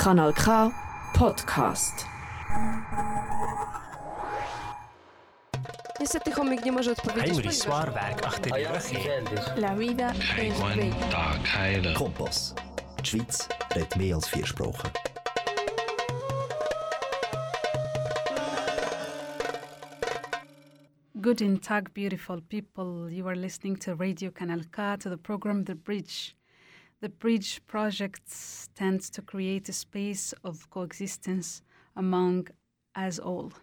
Kanal K Podcast. Niestety chomik nie może odpowiedzieć. Hij moet ponieważ- die zwaar werk achter die rug heen. La vida es bella. Tag heilen. Kompass. Die Schweiz redet mehr als vier Sprachen. Guten Tag, beautiful people. You are listening to Radio Kanal K, to the program The Bridge. The Bridge project tends to create a space of coexistence among us all,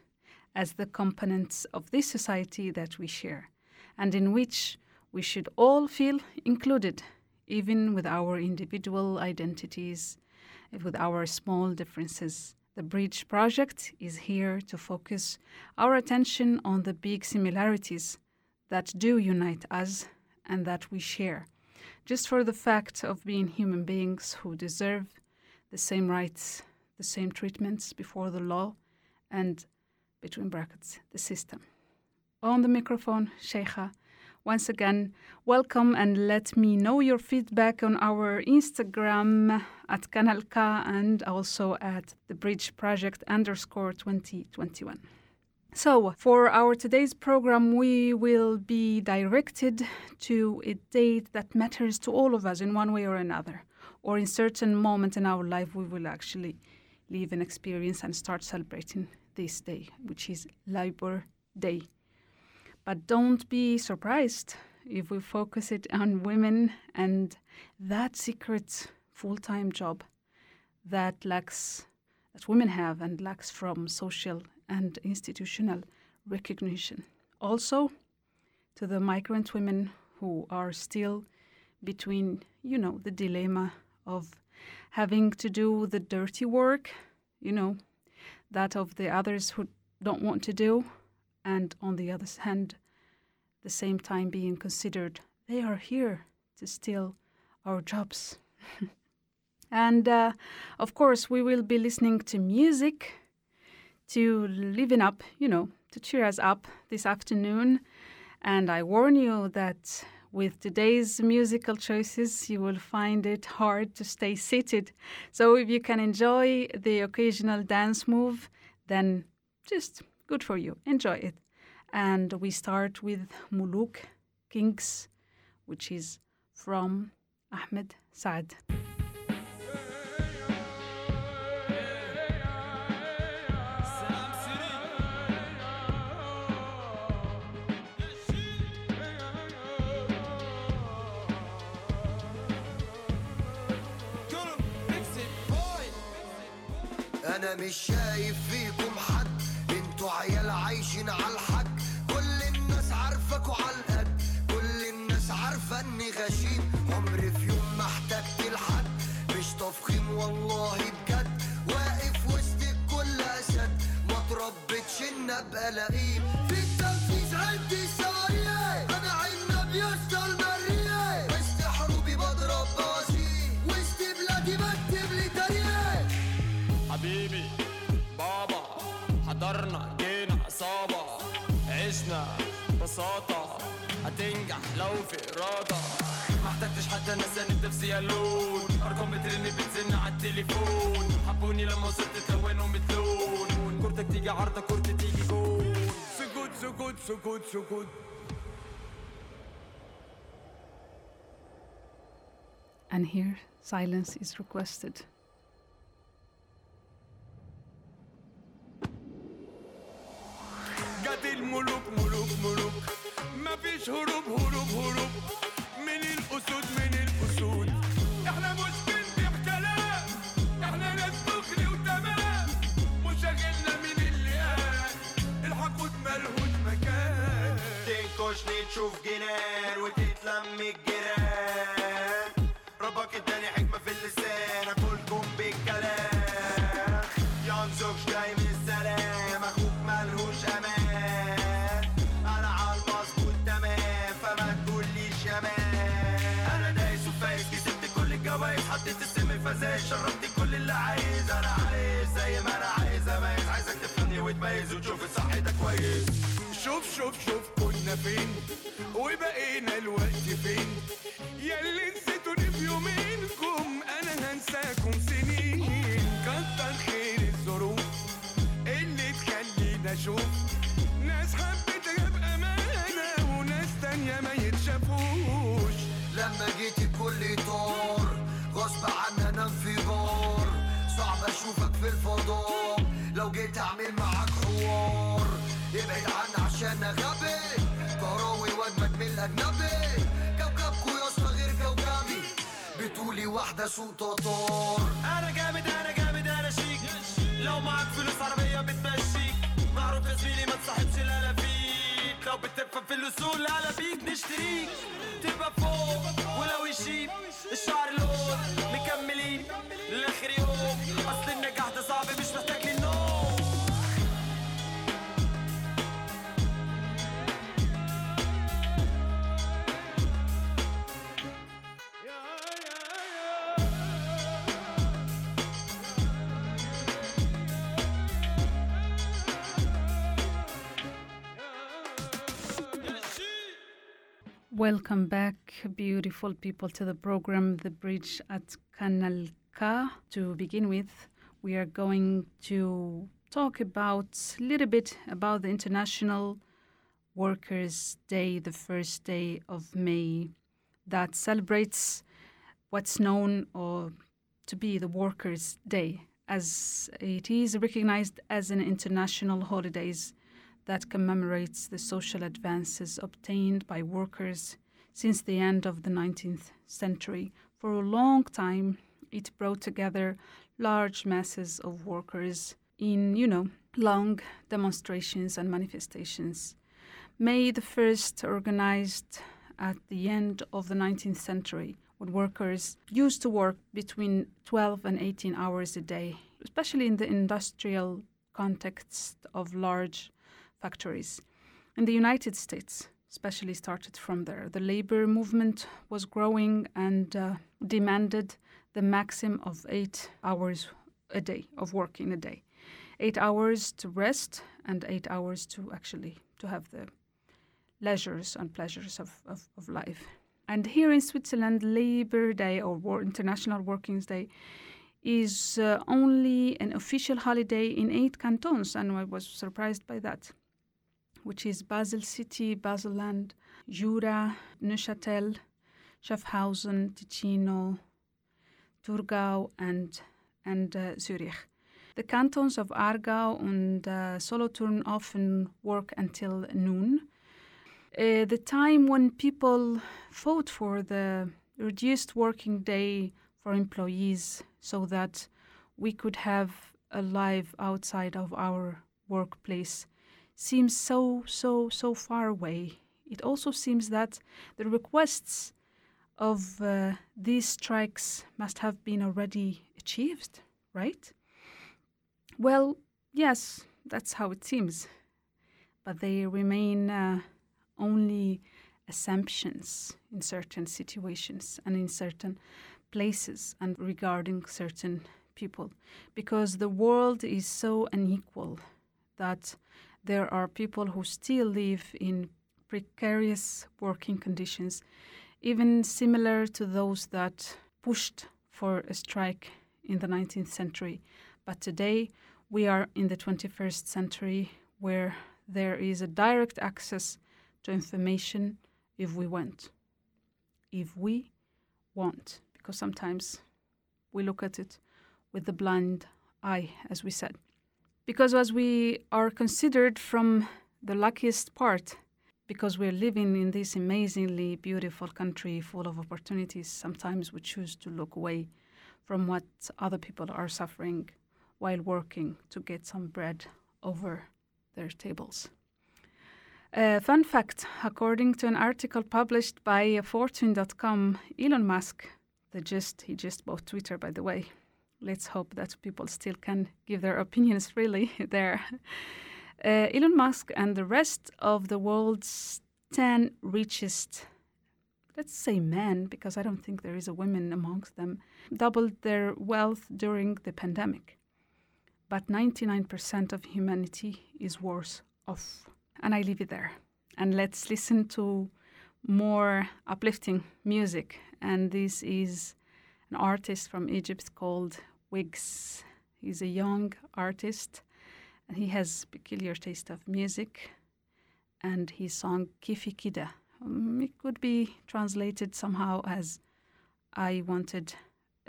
as the components of this society that we share, and in which we should all feel included, even with our individual identities, with our small differences. The Bridge Project is here to focus our attention on the big similarities that do unite us and that we share, just for the fact of being human beings who deserve the same rights, the same treatments before the law, and between brackets, the system. On the microphone, Cheija. Once again, welcome and let me know your feedback on our Instagram at Kanalka and also at the Bridge Project underscore 2021. So, for our today's program, we will be directed to a date that matters to all of us in one way or another, or in certain moment in our life, we will actually live an experience and start celebrating this day, which is Labor Day. But don't be surprised if we focus it on women and that secret full-time job that lacks that women have and lacks from social and institutional recognition. Also to the migrant women who are still between, you know, the dilemma of having to do the dirty work, you know, that of the others who don't want to do, and on the other hand, the same time being considered they are here to steal our jobs. and uh, of course, we will be listening to music to liven up, you know, to cheer us up this afternoon. And I warn you that with today's musical choices, you will find it hard to stay seated. So if you can enjoy the occasional dance move, then just good for you. Enjoy it. And we start with Muluk Kings, which is from Ahmed Saad. أنا مش شايف فيكم حد. أنتوا عيال عايشين على الحد كل الناس عارفاكوا على القد. كل الناس عارفة إني غشيم. عمري في يوم ما احتجت لحد. مش تفخيم والله بجد. واقف وسط الكل أسد. ما تربتش إن أبقى لئيم. بساطة هتنجح لو في إرادة. ما احتجتش حتى ناس نفسي يالون أرقام بترن بتزن على التليفون. حبوني لما وصلت تلونوا متلون كورتك تيجي عارضة كورتي تيجي جول سكوت سكوت سكوت سكوت And here, silence is requested. مفيش هروب هروب هروب. من الأسود من الأسود. إحنا مش بنبيع كلام إحنا ناس دغري وتمام. مشاغلنا من اللي قال. الحقود ملهوش مكان تنكشني تشوف جنان وتتلم الجيران كويس شوف شوف شوف كنا فين وبقينا الوقت فين. ياللي نسيتوني في يومينكم أنا هنساكم سنين. كتر خير الظروف اللي تخلينا أشوف ناس حبيتها بأمانة وناس تانية ما يتشافوش. لما جيت الكل طار غصب عني أنا انفجار. صعب أشوفك في الفضاء. لو جيت أعمل واحدة سوق تطار أنا جامد أنا جامد أنا شيك. لو معاك فلوس عربية بتمشيك. معروف يا زميلي ما تصاحبش لا فيك. لو بتفهم في الأصول على بيك نشتريك. تبقى فوق ولو يشيب الشعر لون Welcome back, beautiful people, to the program The Bridge at Kanal K. To begin with, we are going to talk about a little bit about the International Workers' Day, the first day of May, that celebrates what's known or to be the Workers' Day, as it is recognized as an international holidays that commemorates the social advances obtained by workers since the end of the 19th century. For a long time, it brought together large masses of workers in, you know, long demonstrations and manifestations. May the 1st organized at the end of the 19th century when workers used to work between 12 and 18 hours a day, especially in the industrial context of large factories. In the United States, especially started from there, the labor movement was growing and uh, demanded the maximum of eight hours a day of work in a day, eight hours to rest and eight hours to actually to have the leisures and pleasures of, of, of life. And here in Switzerland, Labor Day or War, International Working Day is uh, only an official holiday in eight cantons, and I was surprised by that which is Basel City, Baselland, Jura, Neuchâtel, Schaffhausen, Ticino, Thurgau, and, and uh, Zurich. The cantons of Aargau and uh, Solothurn often work until noon. Uh, the time when people fought for the reduced working day for employees so that we could have a life outside of our workplace seems so, so, so far away. It also seems that the requests of uh, these strikes must have been already achieved, right? Well, yes, that's how it seems. But they remain uh, only assumptions in certain situations and in certain places and regarding certain people because the world is so unequal that there are people who still live in precarious working conditions, even similar to those that pushed for a strike in the 19th century. But today we are in the 21st century where there is a direct access to information if we want. If we want, because sometimes we look at it with the blind eye, as we said because as we are considered from the luckiest part because we're living in this amazingly beautiful country full of opportunities sometimes we choose to look away from what other people are suffering while working to get some bread over their tables. Uh, fun fact according to an article published by fortune.com elon musk the just he just bought twitter by the way let's hope that people still can give their opinions freely there. Uh, Elon Musk and the rest of the world's 10 richest, let's say men, because I don't think there is a woman amongst them, doubled their wealth during the pandemic. But 99% of humanity is worse off. And I leave it there. And let's listen to more uplifting music. And this is an artist from Egypt called Wegz. He's a young artist, And he has peculiar taste of music, and his song Kifikida. Um, it could be translated somehow as I wanted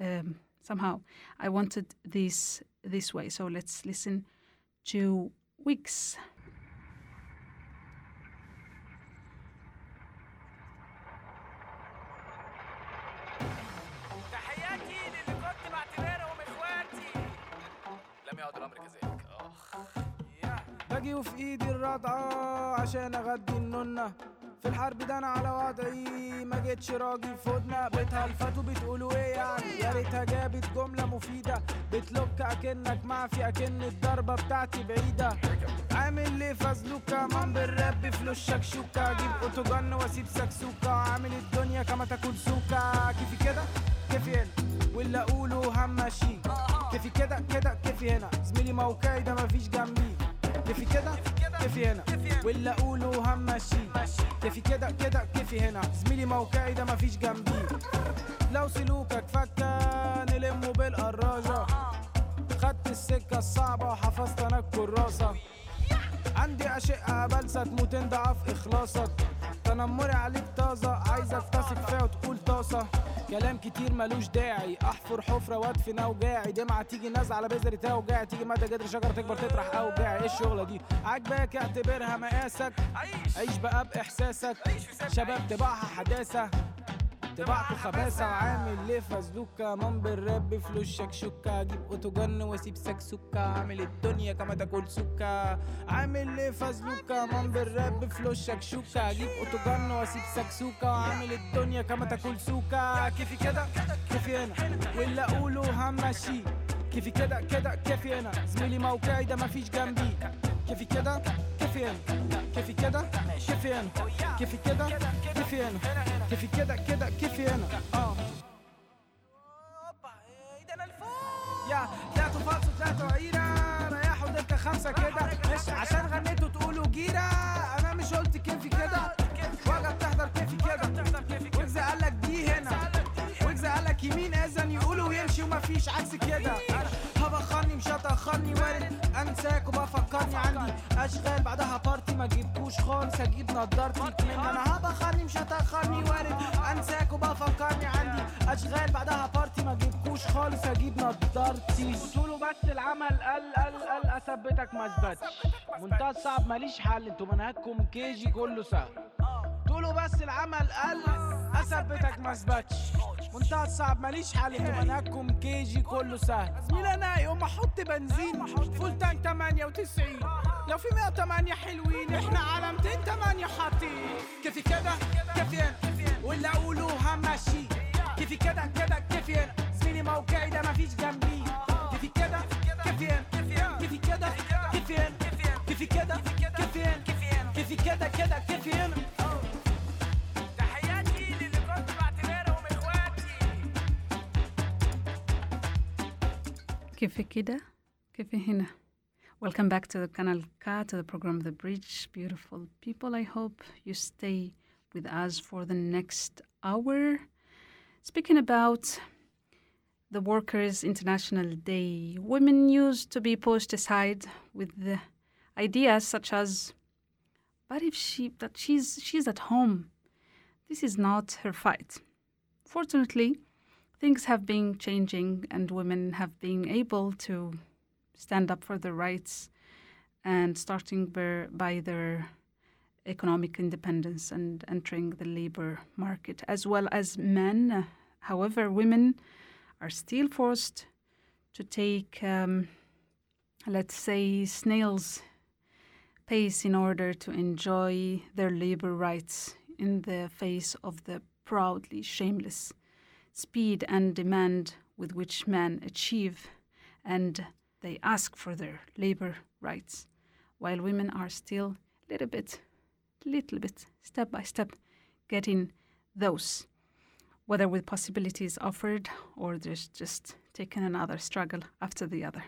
um, somehow I wanted this this way. So let's listen to Wegz. باجي وفي إيدي الرضعة عشان أغدي النونة في الحرب ده أنا على وضعي ما جيتش راجل في ودنا بتهلفتوا بتقولوا إيه يعني؟ يا ريتها جابت جملة مفيدة. بتلوك أكنك معفي أكن الضربة بتاعتي بعيدة. عامل ليه فازلوكا مان بالراب فلوس شكشوكا أجيب اوتوجن وأسيب سكسوكا عامل الدنيا كما تاكل سوكا كيفي كده؟ كيفي هنا. واللي أقوله همشي كيفي كده؟ كده؟ كيفي هنا. زميلي موقعي ده مفيش جنبي. كيفي كده؟ كيفي هنا. واللي اقوله همشي كيفي كده؟ كده كيفي هنا. زميلي موقعي ده مفيش جنبي لو سلوكك فكة نلمه بالقراجة. خدت السكة الصعبة وحفظت أنا الكراسة. عندي أشقة بلسة تموت ضعف إخلاصك. تنمري عليك طازة عايزك تثق فيها وتقول طاسة. كلام كتير ملوش داعي أحفر حفرة وأدفن أوجاعي. دمعة تيجي نازلة على بذرة توجاعي تيجي مدى جدر شجرة تكبر تطرح أوجاعي. إيه الشغلة دي؟ عاجباك اعتبرها مقاسك. عيش بقى بإحساسك. شباب طباعها حداثة. طباعته خباثة وعامل ليه فازلوكا مان بالراب فلوس شكشوكا أجيب اوتوجن واسيب سكسوكا عامل الدنيا كما تاكل سكا. عامل ليه فازلوكا مان بالراب فلوس شكشوكا أجيب اوتوجن واسيب سكسوكا وعامل الدنيا كما تاكل سوكا كيفي كده؟ كيفي هنا. واللي اقوله همشي. كيفي كده كده كيفي هنا زميلي موقعي ده مفيش جنبي كيفي كده كيفي هنا كيفي كده كيفي هنا كيفي كده كيفي هنا كيفي كده كده كيفي هنا اه يا ويمشي ومفيش عكس كده. هبخرني مش هتأخرني وارد أنساك وبفكرني عندي. أشغال بعدها بارتي ما جبتوش خالص هجيب نضارتي. من أنا هبخرني مش هتأخرني وارد أنساك وبفكرني عندي. أشغال بعدها بارتي ما جبتوش خالص هجيب نضارتي. قولوا بس العمل قل قل قل أثبتك ما أثبتش. منتهى الصعب ماليش حل أنتوا منهجكم كيجي كله سهل. تقولوا بس العمل قل أثبتك ما أثبتش. منتهى الصعب ماليش حل أنتوا منهجكم كيجي كله سهل. زميل أنا يوم أحط بنزين. فول تانك 98 لو في 108 حلوين إحنا على 208 حاطين. كيفي كده؟ هنا واللي اقوله كيفك كده Welcome back to the Kanal K, to the program The Bridge. Beautiful people, I hope you stay with us for the next hour. Speaking about the Workers' International Day, women used to be pushed aside with ideas such as, but if she that she's she's at home, this is not her fight. Fortunately, things have been changing and women have been able to stand up for their rights and starting by, their economic independence and entering the labor market as well as men. However, women are still forced to take, um, let's say, snail's pace in order to enjoy their labor rights in the face of the proudly shameless speed and demand with which men achieve and they ask for their labor rights, while women are still little bit, little bit, step by step, getting those, whether with possibilities offered or there's just taking another struggle after the other.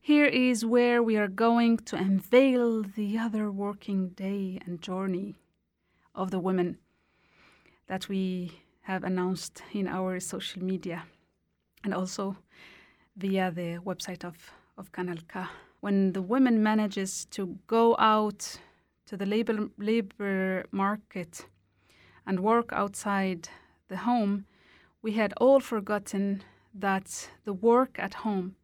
Here is where we are going to unveil the other working day and journey of the women that we have announced in our social media and also via the website of, of Kanal K. when the woman manages to go out to the labor, labor market and work outside the home, we had all forgotten that the work at home,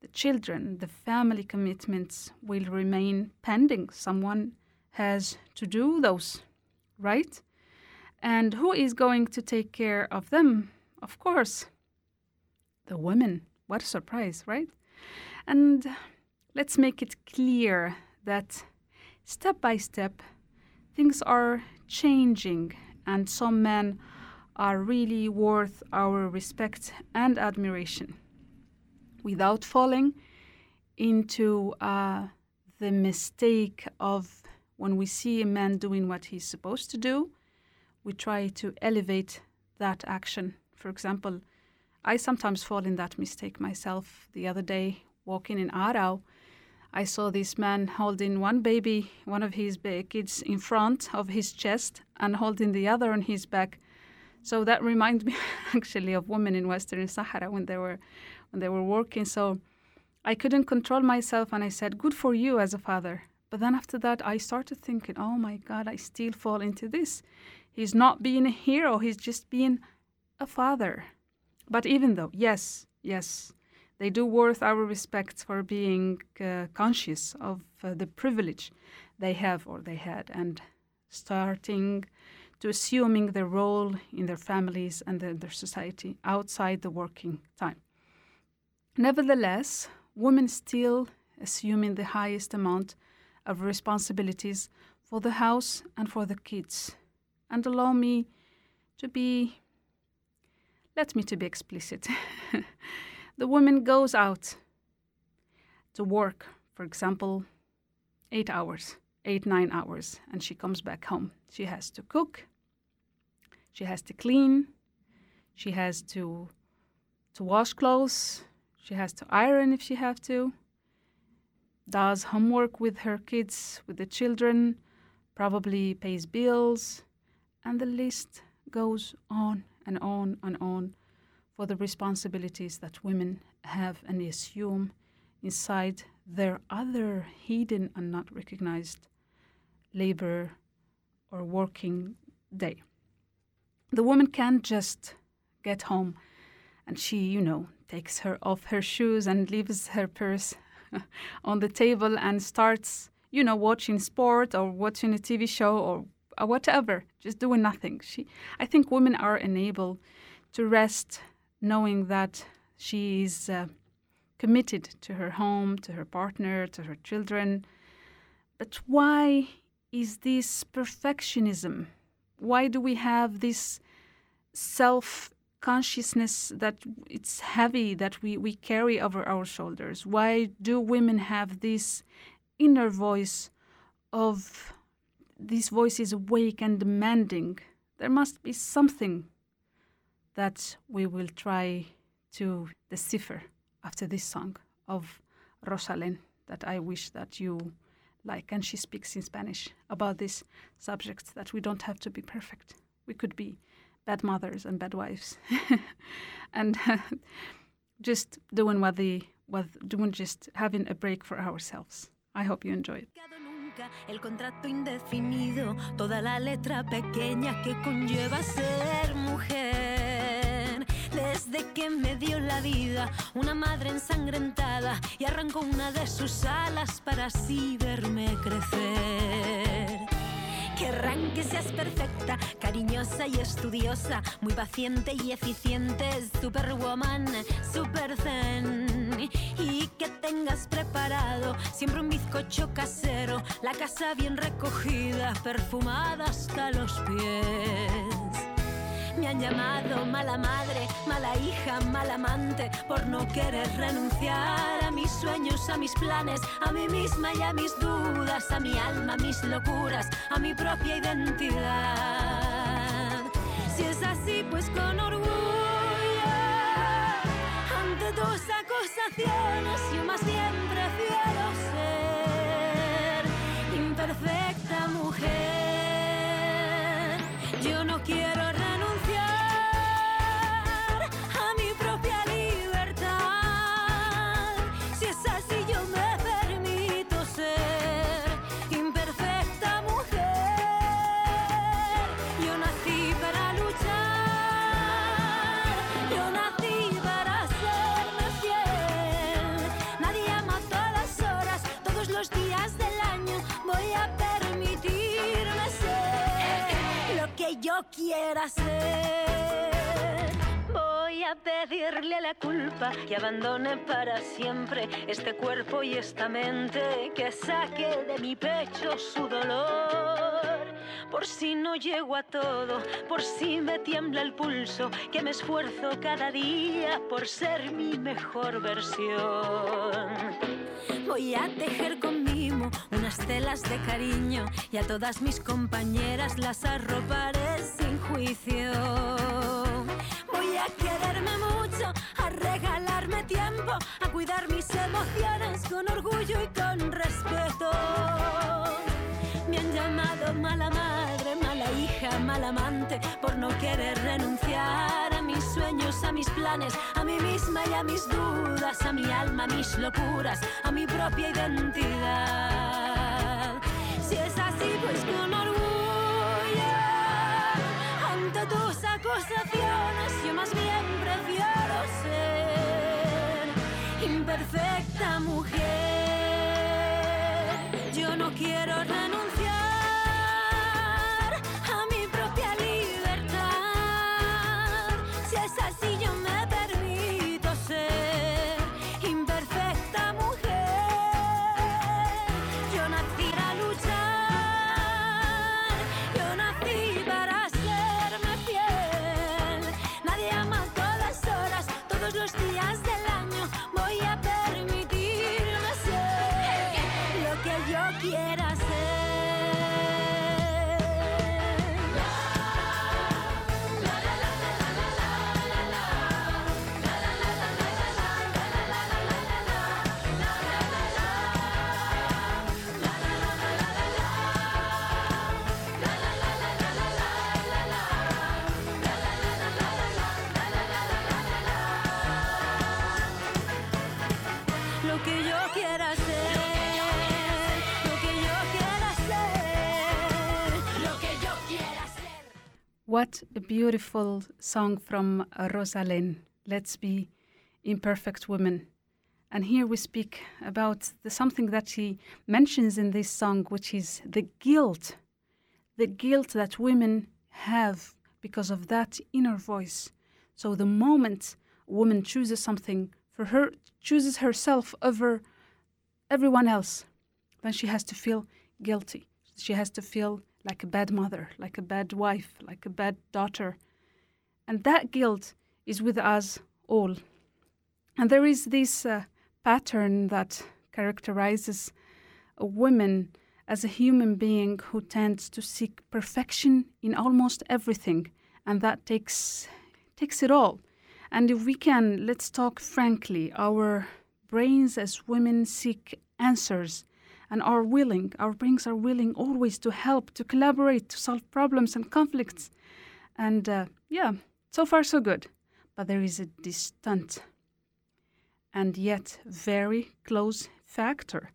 the children, the family commitments will remain pending. Someone has to do those, right? And who is going to take care of them? Of course, the women. What a surprise, right? And let's make it clear that step by step, things are changing, and some men are really worth our respect and admiration without falling into uh, the mistake of when we see a man doing what he's supposed to do, we try to elevate that action. For example, I sometimes fall in that mistake myself. The other day, walking in Aarau, I saw this man holding one baby, one of his kids, in front of his chest and holding the other on his back. So that reminds me actually of women in Western Sahara when they were when they were working. So I couldn't control myself and I said, Good for you as a father. But then after that I started thinking, Oh my God, I still fall into this. He's not being a hero, he's just being a father. But even though, yes, yes, they do worth our respect for being uh, conscious of uh, the privilege they have or they had and starting to assuming their role in their families and in their society outside the working time. Nevertheless, women still assuming the highest amount of responsibilities for the house and for the kids. And allow me to be, let me to be explicit. the woman goes out to work, for example, eight hours, eight, nine hours, and she comes back home. She has to cook, she has to clean, she has to to wash clothes, she has to iron if she have to, does homework with her kids, with the children, probably pays bills, and the list goes on and on and on for the responsibilities that women have and assume inside their other hidden and not recognized labor or working day. The woman can't just get home and she, you know, takes her off her shoes and leaves her purse on the table and starts, you know, watching sport or watching a TV show or whatever, just doing nothing. She, I think women are enabled to rest knowing that she is uh, committed to her home, to her partner, to her children. But why is this perfectionism? why do we have this self consciousness that it's heavy that we, we carry over our shoulders? Why do women have this inner voice of this voice is awake and demanding? There must be something that we will try to decipher after this song of Rozalén that I wish that you like, and she speaks in Spanish about this subject that we don't have to be perfect. We could be bad mothers and bad wives, and just doing what the what doing just having a break for ourselves. I hope you enjoy it. El contrato indefinido, toda la letra pequeña que conlleva ser mujer. Desde que me dio la vida, una madre ensangrentada y arrancó una de sus alas para así verme crecer. Querrán que seas perfecta, cariñosa y estudiosa, muy paciente y eficiente, superwoman, super zen. Y que tengas preparado siempre un bizcocho casero, la casa bien recogida, perfumada hasta los pies. Me han llamado mala madre, mala hija, mala amante, por no querer renunciar a mis sueños, a mis planes, a mí misma y a mis dudas, a mi alma, a mis locuras, a mi propia identidad. Si es así, pues con orgullo, ante tus acusaciones, yo más bien prefiero ser imperfecta quiera ser. Voy a pedirle la culpa que abandone para siempre este cuerpo y esta mente, que saque de mi pecho su dolor. Por si no llego a todo, por si me tiembla el pulso, que me esfuerzo cada día por ser mi mejor versión. Voy a tejer con mimo unas telas de cariño y a todas mis compañeras las arroparé sin juicio. Voy a quererme mucho, a regalarme tiempo, a cuidar mis emociones con orgullo y con respeto. Me han llamado mala madre, mala hija, mal amante, por no querer renunciar a mis planes, a mí misma y a mis dudas, a mi alma, a mis locuras, a mi propia identidad. Si es así, pues con orgullo, ante tus acusaciones, yo más bien prefiero ser imperfecta mujer. Lo que yo quiera ser. What a beautiful song from Rozalén. Let's be imperfect women. And here we speak about the, something that she mentions in this song, which is the guilt, the guilt that women have because of that inner voice. So the moment a woman chooses something for her, chooses herself over everyone else, then she has to feel guilty. She has to feel like a bad mother, like a bad wife, like a bad daughter. And that guilt is with us all. And there is this uh, pattern that characterizes a woman as a human being who tends to seek perfection in almost everything, and that takes takes it all. And if we can, let's talk frankly, our brains as women seek answers and are willing, our brains are willing always to help, to collaborate, to solve problems and conflicts. And uh, yeah, so far so good. But there is a distant and yet very close factor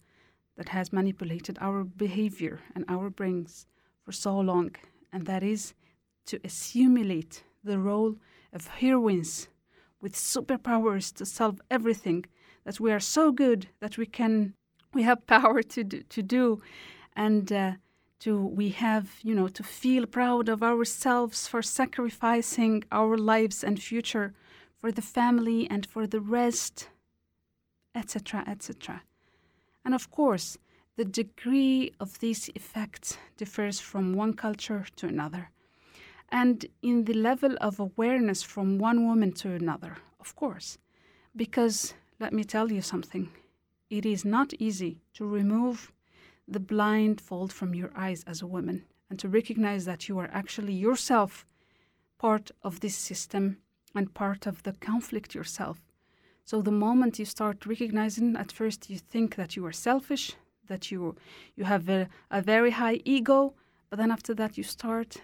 that has manipulated our behavior and our brains for so long, and that is to assimilate the role of heroines with superpowers to solve everything that we are so good that we can we have power to do, to do and uh, to we have you know to feel proud of ourselves for sacrificing our lives and future for the family and for the rest etc etc and of course the degree of these effects differs from one culture to another and in the level of awareness from one woman to another, of course. Because let me tell you something it is not easy to remove the blindfold from your eyes as a woman and to recognize that you are actually yourself part of this system and part of the conflict yourself. So the moment you start recognizing, at first you think that you are selfish, that you you have a, a very high ego, but then after that you start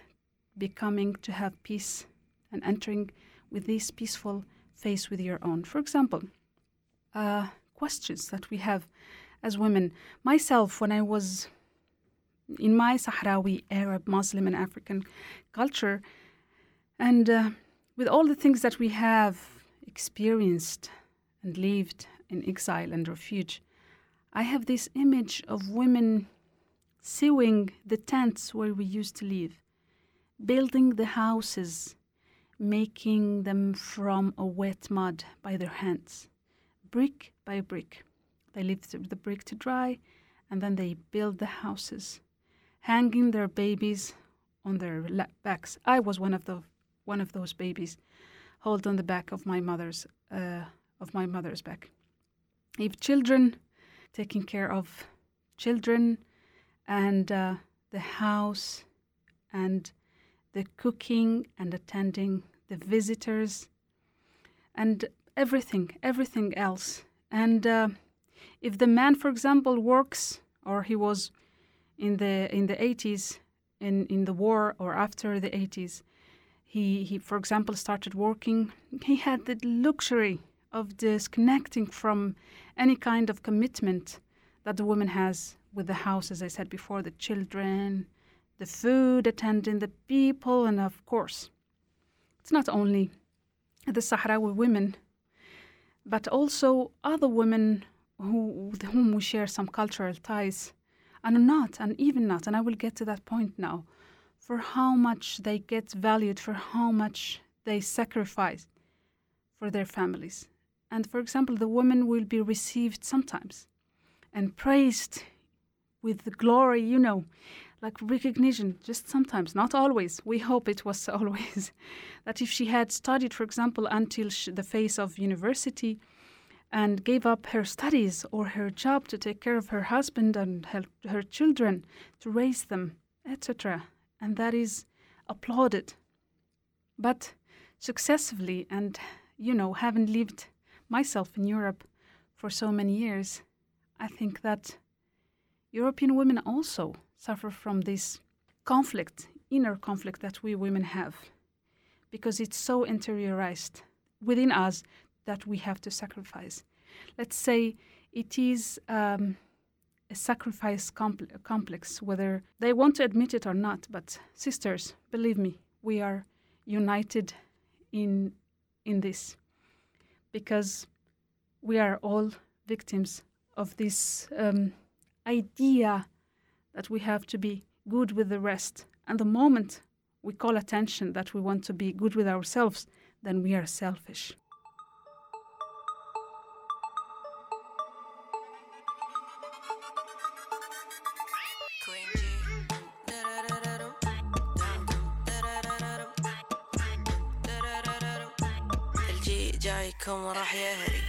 becoming to have peace and entering with this peaceful face with your own. For example, uh, questions that we have as women. Myself, when I was in my Sahrawi, Arab, Muslim, and African culture, and uh, with all the things that we have experienced and lived in exile and refuge, I have this image of women sewing the tents where we used to live building the houses, making them from a wet mud by their hands, brick by brick. They leave the brick to dry and then they build the houses, hanging their babies on their backs. I was one of the one of those babies, hold on the back of my mother's uh, of my mother's back. If children, taking care of children, and uh, the house, and the cooking and attending the visitors, and everything, everything else. And uh, if the man, for example, works or he was in the in the 80s in in the war or after the 80s, he he for example started working. He had the luxury of disconnecting from any kind of commitment that the woman has with the house, as I said before, the children, the food, attending the people, and of course, it's not only the Sahrawi women, but also other women who, with whom we share some cultural ties, and not, and even not, and I will get to that point now, for how much they get valued, for how much they sacrifice for their families. And for example, the women will be received sometimes and praised with the glory, you know, like recognition, just sometimes, not always. We hope it was always. that if she had studied, for example, until the phase of university and gave up her studies or her job to take care of her husband and her, her children, to raise them, etc., and that is applauded. But successively, and you know, having lived myself in Europe for so many years, I think that European women also suffer from this conflict, inner conflict that we women have, because it's so interiorized within us that we have to sacrifice. Let's say it is um, a sacrifice compl- complex, whether they want to admit it or not. But sisters, believe me, we are united in in this because we are all victims of this um, idea that we have to be good with the rest. And the moment we call attention that we want to be good with ourselves, then we are selfish. الجي جايكم راح يهري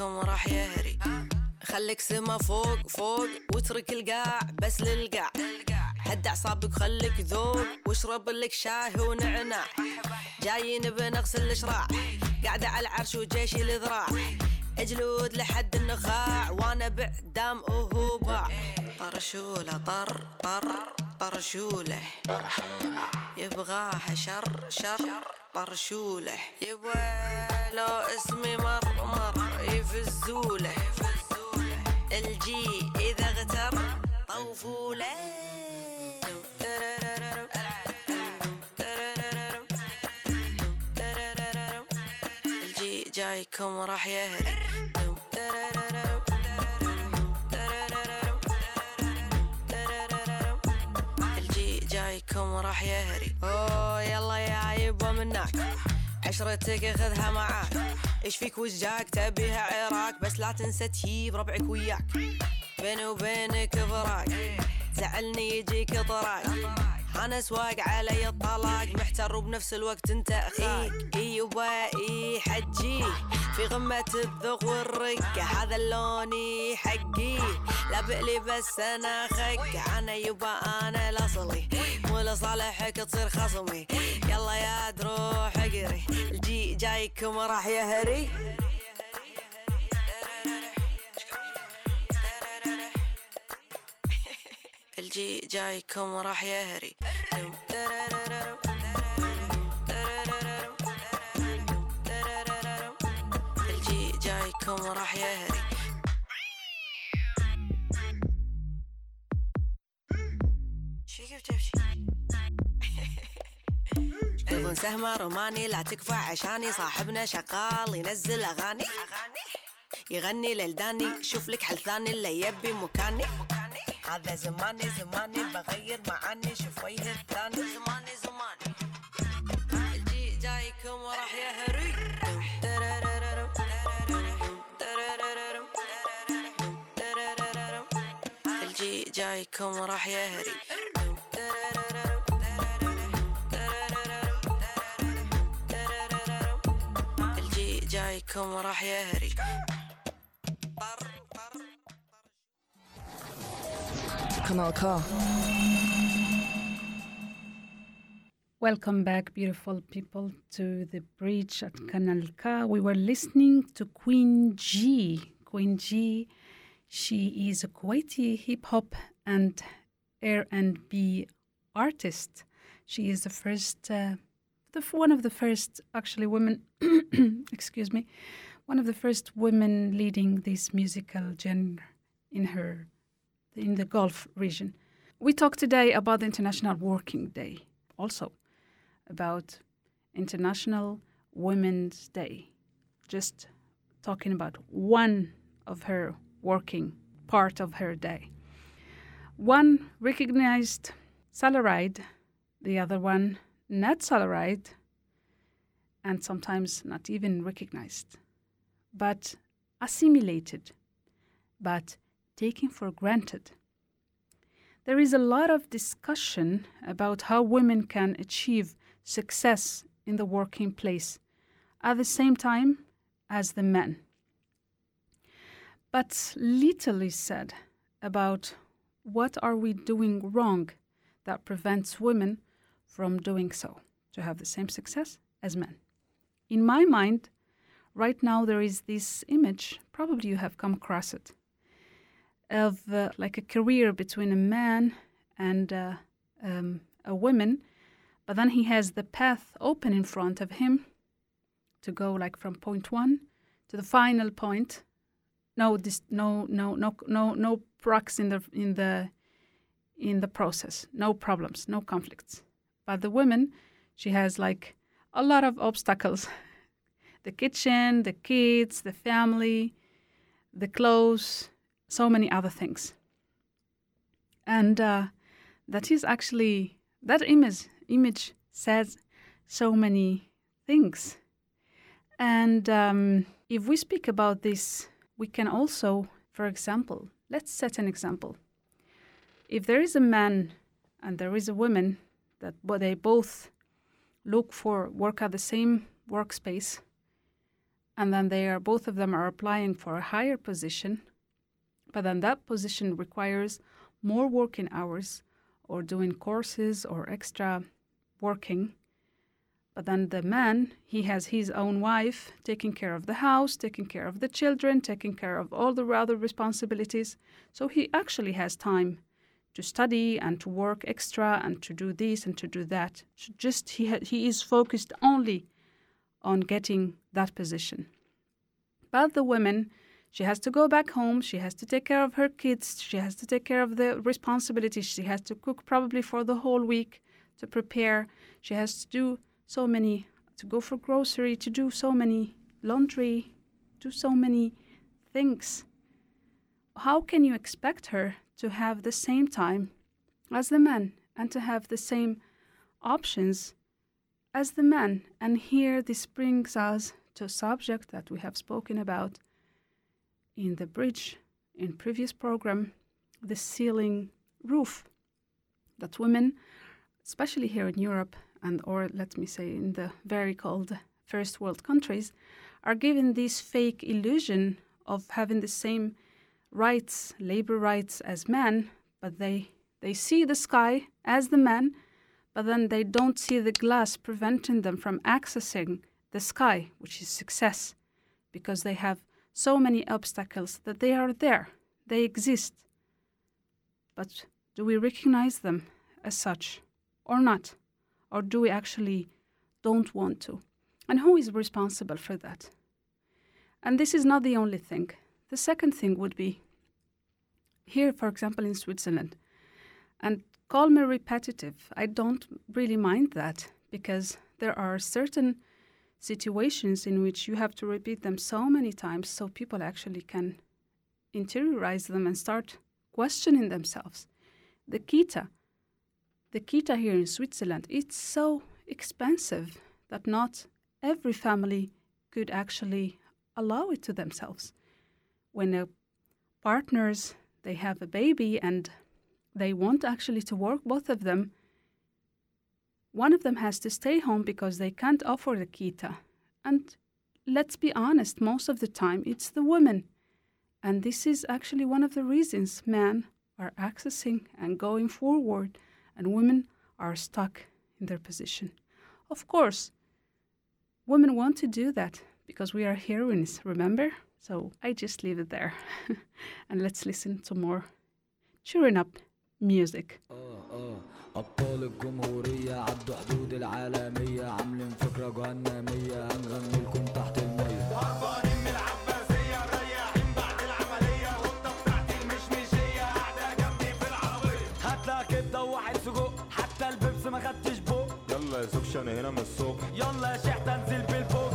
جايكم راح يهري. خليك سما فوق فوق واترك القاع بس للقاع. هد أعصابك خليك ذوق واشرب لك شاي ونعناع. جايين بنغسل الشراع قاعدة على العرش وجيشي الذراع أجلود لحد النخاع وأنا بعدام وهو باع. طرشولة طر طر طرشولة. يبغاها شر شر طرشولة. يبغى لو اسمي مر مر. يفزوله الجي إذا اغتر طوفوله الجي جايكم راح يهري الجي جايكم راح يهري أوه يلا يا يبا منك عشرتك خذها معاك. إيش فيك وش جاك تبيها عراك بس لا تنسى تجيب ربعك وياك. بيني وبينك فراق. زعلني يجيك طراق. أنا سواق علي الطلاق محتر وبنفس الوقت أنت اخاك إي يبا إي حجي. في غمة الذوق والرقة هذا اللوني حقي لا بقلي بس أنا خك أنا يبا أنا الأصلي. مو لصالحك تصير خصمي. يلا يا تروح اقري. الجي جايكم راح يهري. الجي جايكم راح يهري. الجي جايكم راح يهري. تلفون سهمة روماني لا تكفى عشاني. صاحبنا شغال ينزل أغاني. يغني للداني شوف لك حل ثاني اللي يبي مكاني. هذا زماني زماني بغير معاني وجه الثاني زماني زماني. الجي جايكم وراح يهري. الجي جايكم وراح يهري. الجي جايكم وراح يهري. Kanal K. Welcome back, beautiful people, to the bridge at Kanal K. We were listening to Queen G. Queen G, she is a Kuwaiti hip hop and R&B artist. She is the first, uh, the one of the first actually women. excuse me, one of the first women leading this musical genre in her in the Gulf region. We talk today about the International Working Day, also about International Women's Day. Just talking about one of her working part of her day. One recognized salaried, the other one not salaried, and sometimes not even recognized, but assimilated, but taken for granted. There is a lot of discussion about how women can achieve success in the working place at the same time as the men. But little is said about what are we doing wrong that prevents women from doing so to have the same success as men. In my mind, right now there is this image, probably you have come across it, of uh, like a career between a man and uh, um, a woman, but then he has the path open in front of him to go like from point one to the final point. No, this, no, no, no, no, no cracks in the in the in the process. No problems, no conflicts. But the woman, she has like a lot of obstacles. the kitchen, the kids, the family, the clothes, so many other things. And uh, that is actually that image image says so many things. And um, if we speak about this, we can also, for example, let's set an example. If there is a man and there is a woman that they both look for work at the same workspace, and then they are both of them are applying for a higher position, but then that position requires more working hours or doing courses or extra working. But then the man, he has his own wife taking care of the house, taking care of the children, taking care of all the other responsibilities. So he actually has time to study and to work extra and to do this and to do that. So just he ha- he is focused only on getting that position. But the woman, she has to go back home. She has to take care of her kids. She has to take care of the responsibilities. She has to cook probably for the whole week to prepare. She has to do so many, to go for grocery, to do so many laundry, do so many things. How can you expect her to have the same time as the men and to have the same options as the men? And here this brings us to a subject that we have spoken about in the bridge in previous program, the ceiling roof that women, especially here in Europe and or let me say in the very cold first world countries, are given this fake illusion of having the same rights, labor rights as men, but they they see the sky as the men but then they don't see the glass preventing them from accessing the sky, which is success, because they have so many obstacles that they are there, they exist. But do we recognize them as such or not? Or do we actually don't want to? And who is responsible for that? And this is not the only thing. The second thing would be here, for example, in Switzerland, and call me repetitive. I don't really mind that because there are certain situations in which you have to repeat them so many times so people actually can interiorize them and start questioning themselves. The kita, the kita here in Switzerland, it's so expensive that not every family could actually allow it to themselves. When a partners they have a baby and they want actually to work both of them, one of them has to stay home because they can't offer the kita. And let's be honest, most of the time it's the women. And this is actually one of the reasons men are accessing and going forward, and women are stuck in their position. Of course, women want to do that because we are heroines, remember? So I just leave it there. and let's listen to more cheering up music. Oh, oh. أبطال الجمهورية عدوا حدود العالمية عاملين فكرة جهنمية هنغني لكم تحت المية؟ هربانين من العباسية مريحين بعد العملية بتاعتي المشمشية قاعدة جنبي في العربية. كبدة وواحد سجق حتى البيبس ما خدتش بق يلا يا أنا هنا من الصبح يلا يا شيخ تنزل بالبوك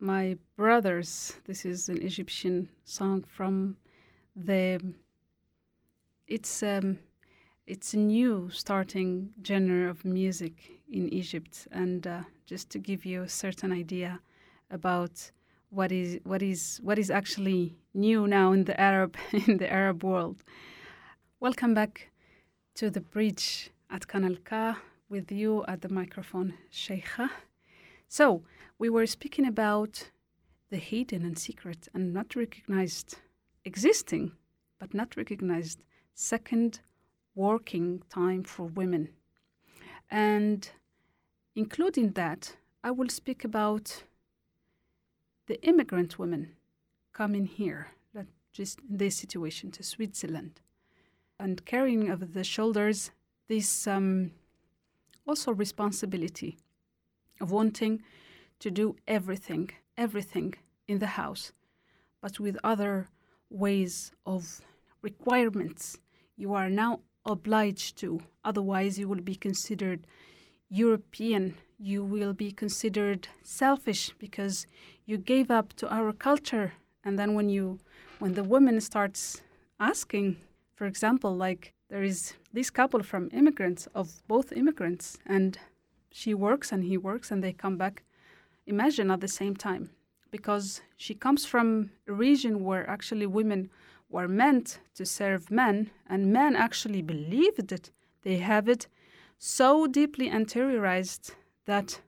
My brothers. This is an Egyptian song from the. It's um, it's a new starting genre of music in Egypt, and uh, just to give you a certain idea about what is what is what is actually new now in the Arab in the Arab world. Welcome back to the bridge at Kanal Ka with you at the microphone, Cheija. So, we were speaking about the hidden and secret and not recognized, existing, but not recognized second working time for women. And including that, I will speak about the immigrant women coming here, just in this situation to Switzerland, and carrying over the shoulders this um, also responsibility of wanting to do everything, everything in the house, but with other ways of requirements you are now obliged to. Otherwise, you will be considered European. You will be considered selfish because you gave up to our culture. And then when you, when the woman starts asking, for example, like there is this couple from immigrants of both immigrants, and she works and he works, and they come back. Imagine at the same time, because she comes from a region where actually women were meant to serve men, and men actually believed it. They have it so deeply interiorized that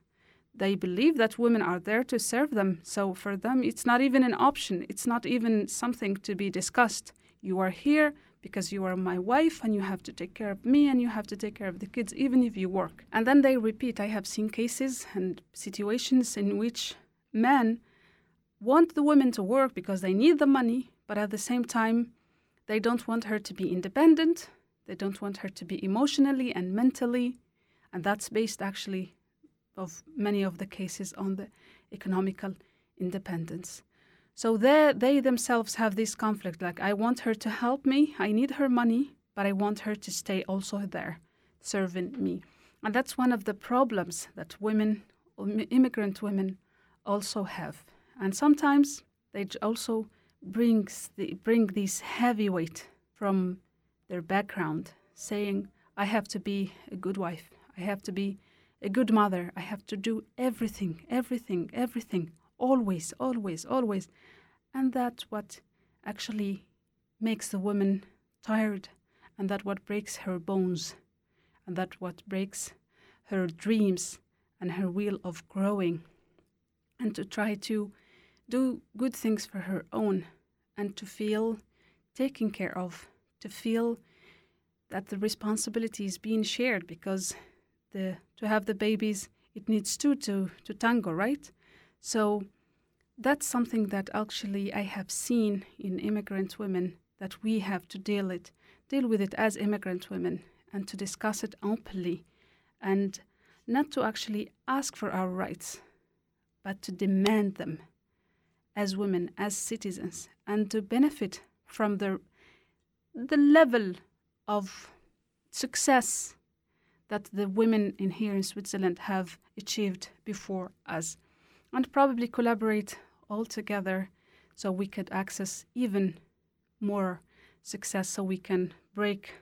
they believe that women are there to serve them. So for them, it's not even an option, it's not even something to be discussed. You are here because you are my wife and you have to take care of me and you have to take care of the kids, even if you work. And then they repeat. I have seen cases and situations in which men want the women to work because they need the money, but at the same time, they don't want her to be independent. They don't want her to be emotionally and mentally. And that's based actually of many of the cases on the economical independence. So they, they themselves have this conflict like, I want her to help me, I need her money, but I want her to stay also there, serving me. And that's one of the problems that women, um, immigrant women, also have. And sometimes they also brings the, bring this heavy weight from their background, saying, I have to be a good wife, I have to be a good mother, I have to do everything, everything, everything always, always, always. And that's what actually makes the woman tired, and that what breaks her bones, and that what breaks her dreams and her will of growing, and to try to do good things for her own, and to feel taken care of, to feel that the responsibility is being shared because the to have the babies it needs two to to tango, right? So that's something that actually I have seen in immigrant women that we have to deal it, deal with it as immigrant women, and to discuss it openly, and not to actually ask for our rights, but to demand them as women, as citizens, and to benefit from the the level of success that the women in here in Switzerland have achieved before us, and probably collaborate all together so we could access even more success so we can break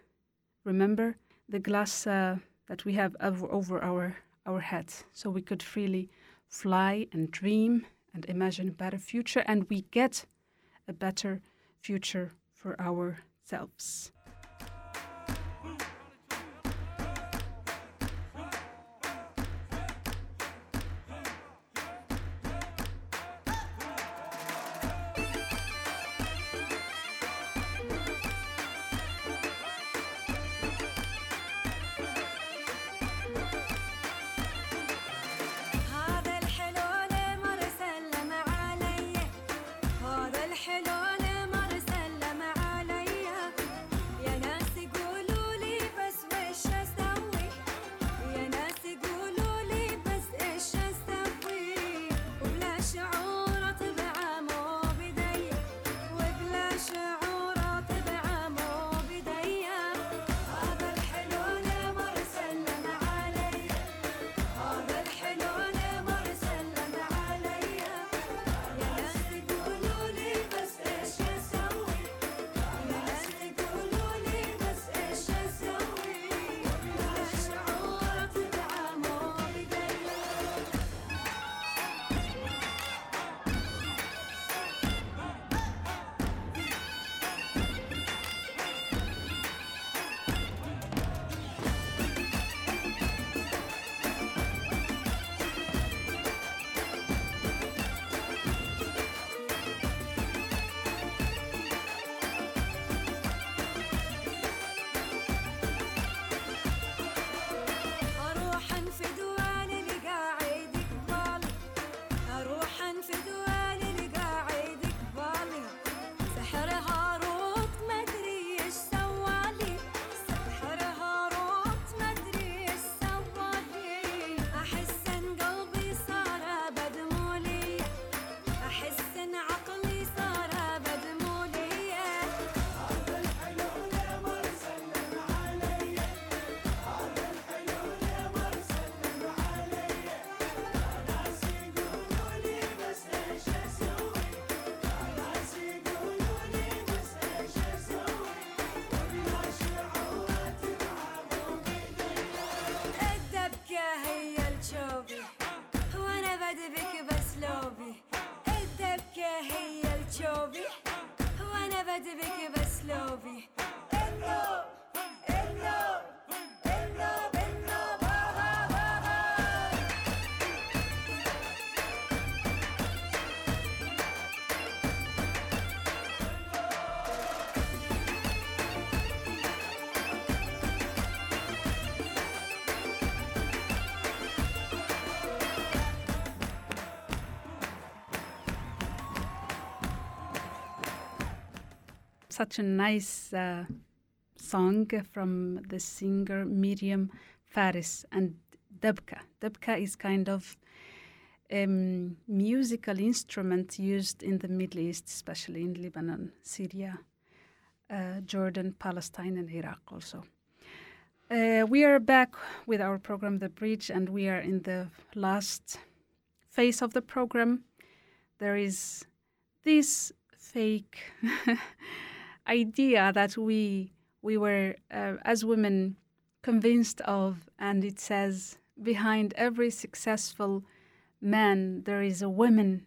remember the glass uh, that we have over, over our our heads. So we could freely fly and dream and imagine a better future and we get a better future for ourselves such a nice uh, song from the singer Myriam Fares and debka. Debka is kind of um, musical instrument used in the Middle East, especially in Lebanon, Syria, uh, Jordan, Palestine, and Iraq also. Uh, we are back with our program, The Bridge, and we are in the last phase of the program. There is this fake idea that we we were uh, as women convinced of, and it says behind every successful man there is a woman,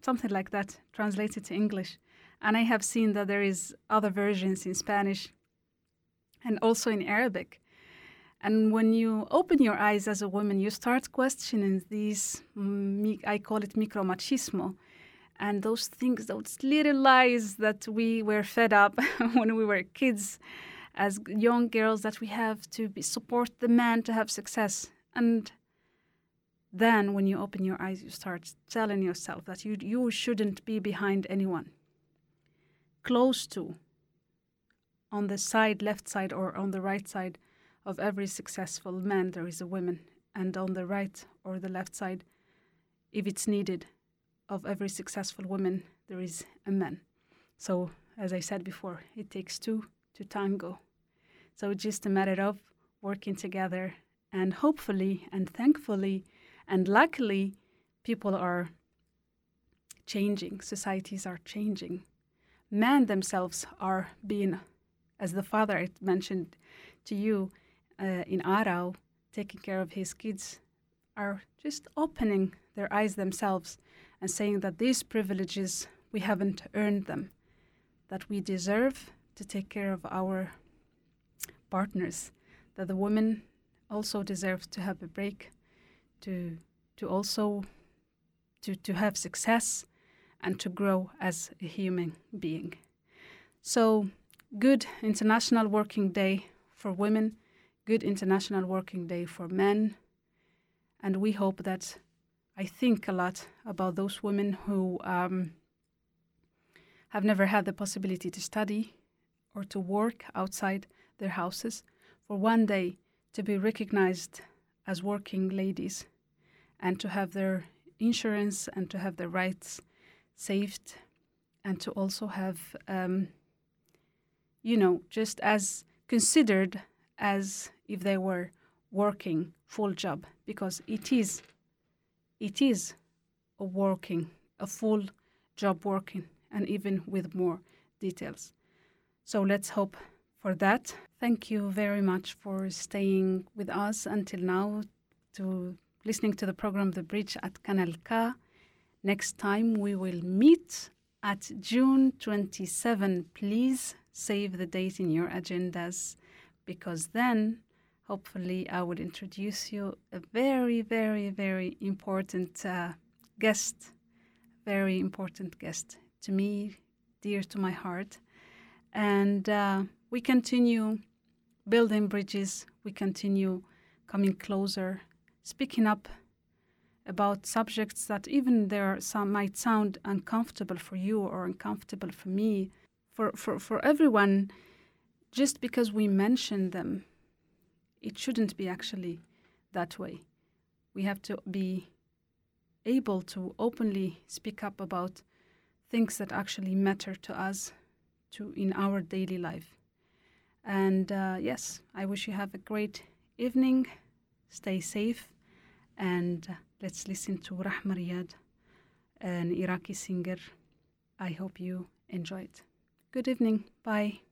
something like that, translated to English. And I have seen that there is other versions in Spanish and also in Arabic. And when you open your eyes as a woman, you start questioning these, mm, I call it micromachismo, and those things, those little lies that we were fed up when we were kids as young girls that we have to be, support the man to have success. And then when you open your eyes, you start telling yourself that you, you shouldn't be behind anyone. Close to, on the side, left side, or on the right side of every successful man, there is a woman. And on the right or the left side, if it's needed, of every successful woman, there is a man. So, as I said before, it takes two to tango. So, it's just a matter of working together, and hopefully, and thankfully, and luckily, people are changing, societies are changing. Men themselves are being, as the father I mentioned to you uh, in Aarau, taking care of his kids, are just opening their eyes themselves and saying that these privileges, we haven't earned them, that we deserve to take care of our partners, that the women also deserve to have a break, to, to also to, to have success and to grow as a human being. So, good International Working Day for women, good International Working Day for men, and we hope that I think a lot about those women who um, have never had the possibility to study or to work outside their houses for one day to be recognized as working ladies and to have their insurance and to have their rights saved and to also have, um, you know, just as considered as if they were working full job because it is it is a working a full job working and even with more details. So let's hope for that. Thank you very much for staying with us until now to listening to the program the bridge at Kanal K. Next time we will meet at june 27 please save the date in your agendas because then hopefully I will introduce you a very, very, very important uh, guest, very important guest to me, dear to my heart. And uh, we continue building bridges, we continue coming closer, speaking up about subjects that even there some might sound uncomfortable for you or uncomfortable for me, for, for, for everyone, just because we mention them it shouldn't be actually that way. We have to be able to openly speak up about things that actually matter to us to in our daily life. And uh, yes, I wish you have a great evening. Stay safe, and let's listen to Rahma Riyad, an Iraqi singer. I hope you enjoy it. Good evening. Bye.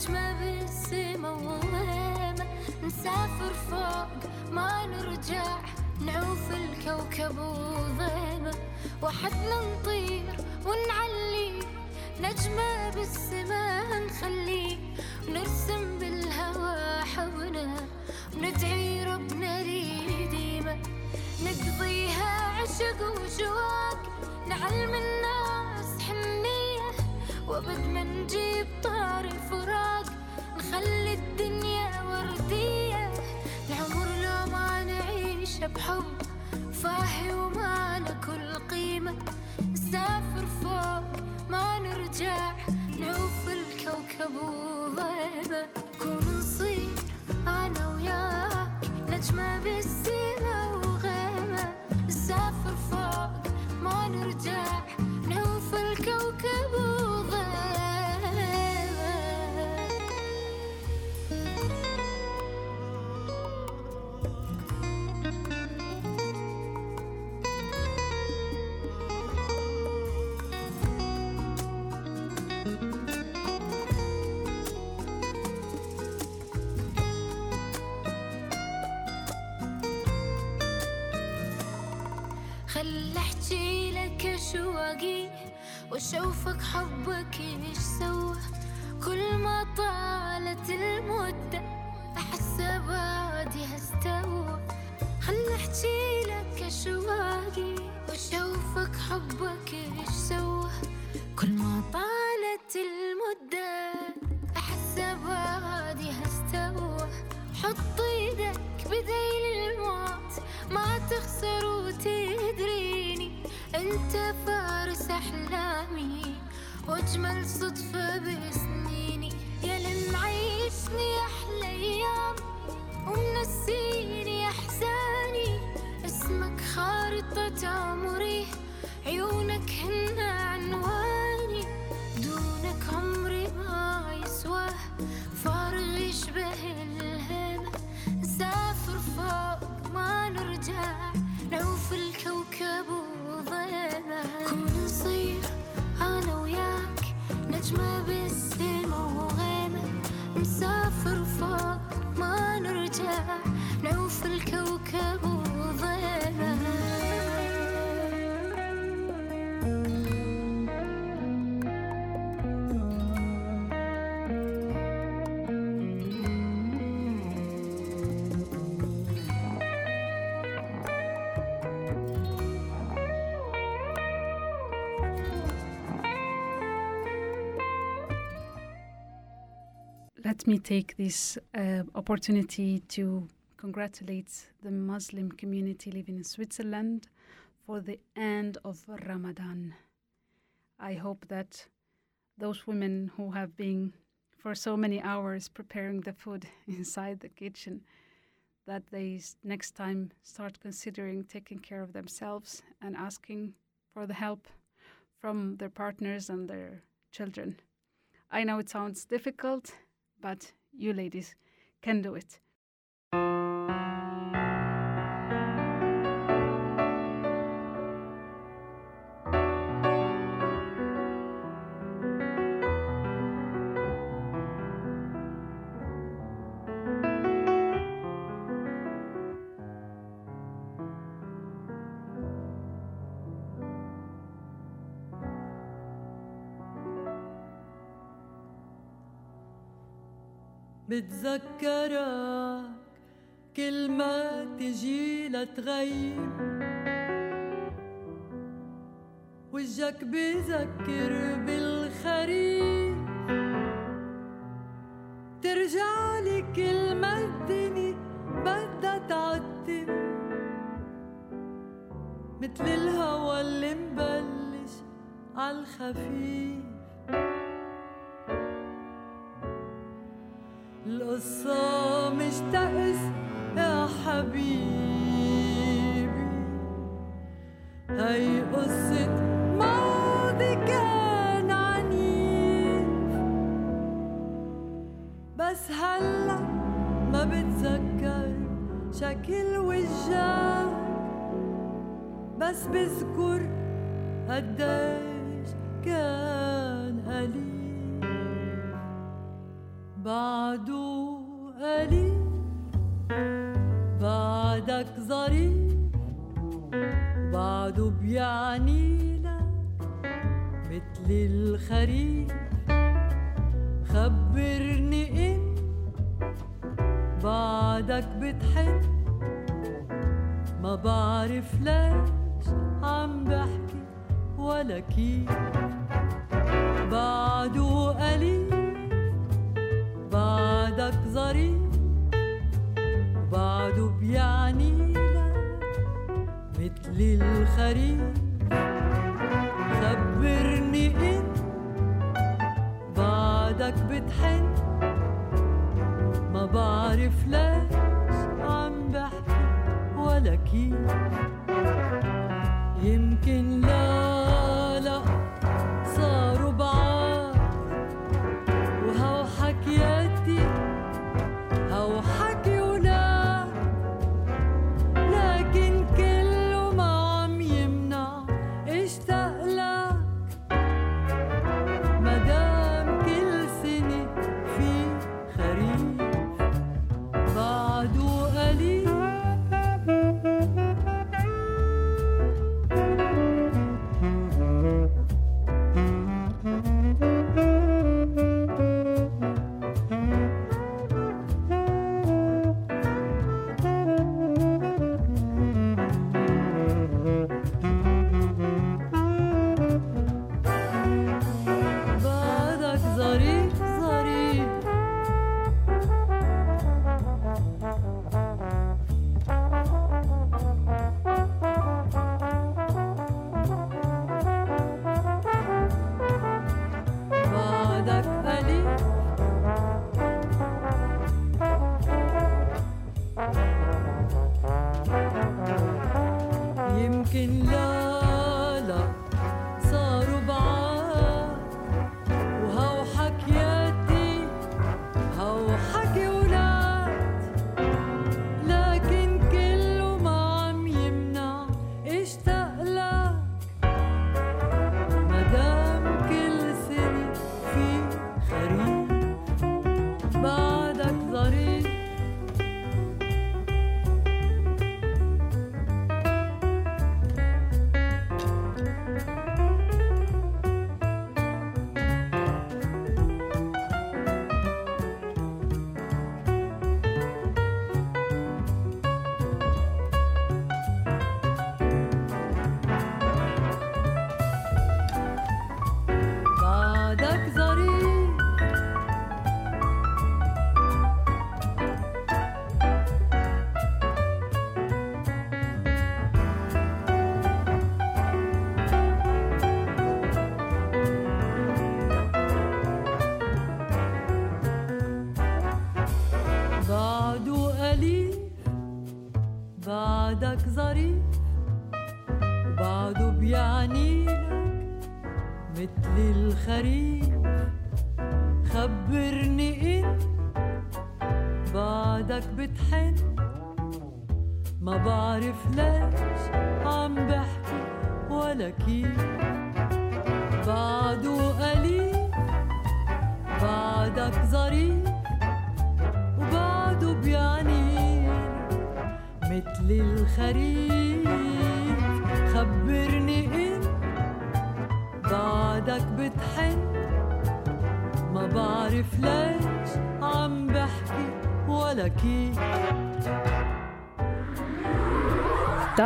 نجمة بالسما وغيمة نسافر فوق ما نرجع نعوف الكوكب وضيمة وحدنا نطير ونعلي نجمة بالسما نخلي. ونرسم بالهوا حبنا وندعي ربنا لي ديما نقضيها عشق وشواق نعلم الناس وابد ما نجيب طار الفراق. نخلي الدنيا وردية. العمر لو ما نعيش بحب. فاهي وما كل قيمة. نسافر فوق ما نرجع. نعوف الكوكب وضيمة كون نصير أنا وياك. نجمة بالسما وغيمة نسافر فوق ما نرجع. لك اشواقي واشوفك حبك إيش سوى كل ما طالت المدة احس بادي استوى خل أحكي لك أشواقي واشوفك حبك إيش سوى كل ما طالت المدة احس بادي استوى حط إيدك انت فارس أحلامي واجمل صدفة بسنيني. يا اللي أحلى أيام ومنسيني أحزاني. اسمك خارطة عمري عيونك هن نعوف الكوكب me take this uh, opportunity to congratulate the Muslim community living in Switzerland for the end of Ramadan. I hope that those women who have been for so many hours preparing the food inside the kitchen that they next time start considering taking care of themselves and asking for the help from their partners and their children. I know it sounds difficult, but you ladies can do it. بتذكرك كل ما تجي لتغيب وجهك بذكر بالخريف ترجع لي كل ما الدنيا بدها تعتم مثل الهوى اللي مبلش عالخفيف القصة مش تأس يا حبيبي. هي قصة ماضي كان عنيف. بس هلا ما بتذكر شكل وجهك. بس بذكر قديش كان قليل بعده بعده بيعني لك مثل الخريف. خبرني إن بعدك بتحن ما بعرف ليش عم بحكي ولا كيف. بعده قليل بعدك ظريف بعده بيعني مثل الخريف خبرني إن بعدك بتحن. ما بعرف ليش عم بحكي ولا كيف. يمكن لا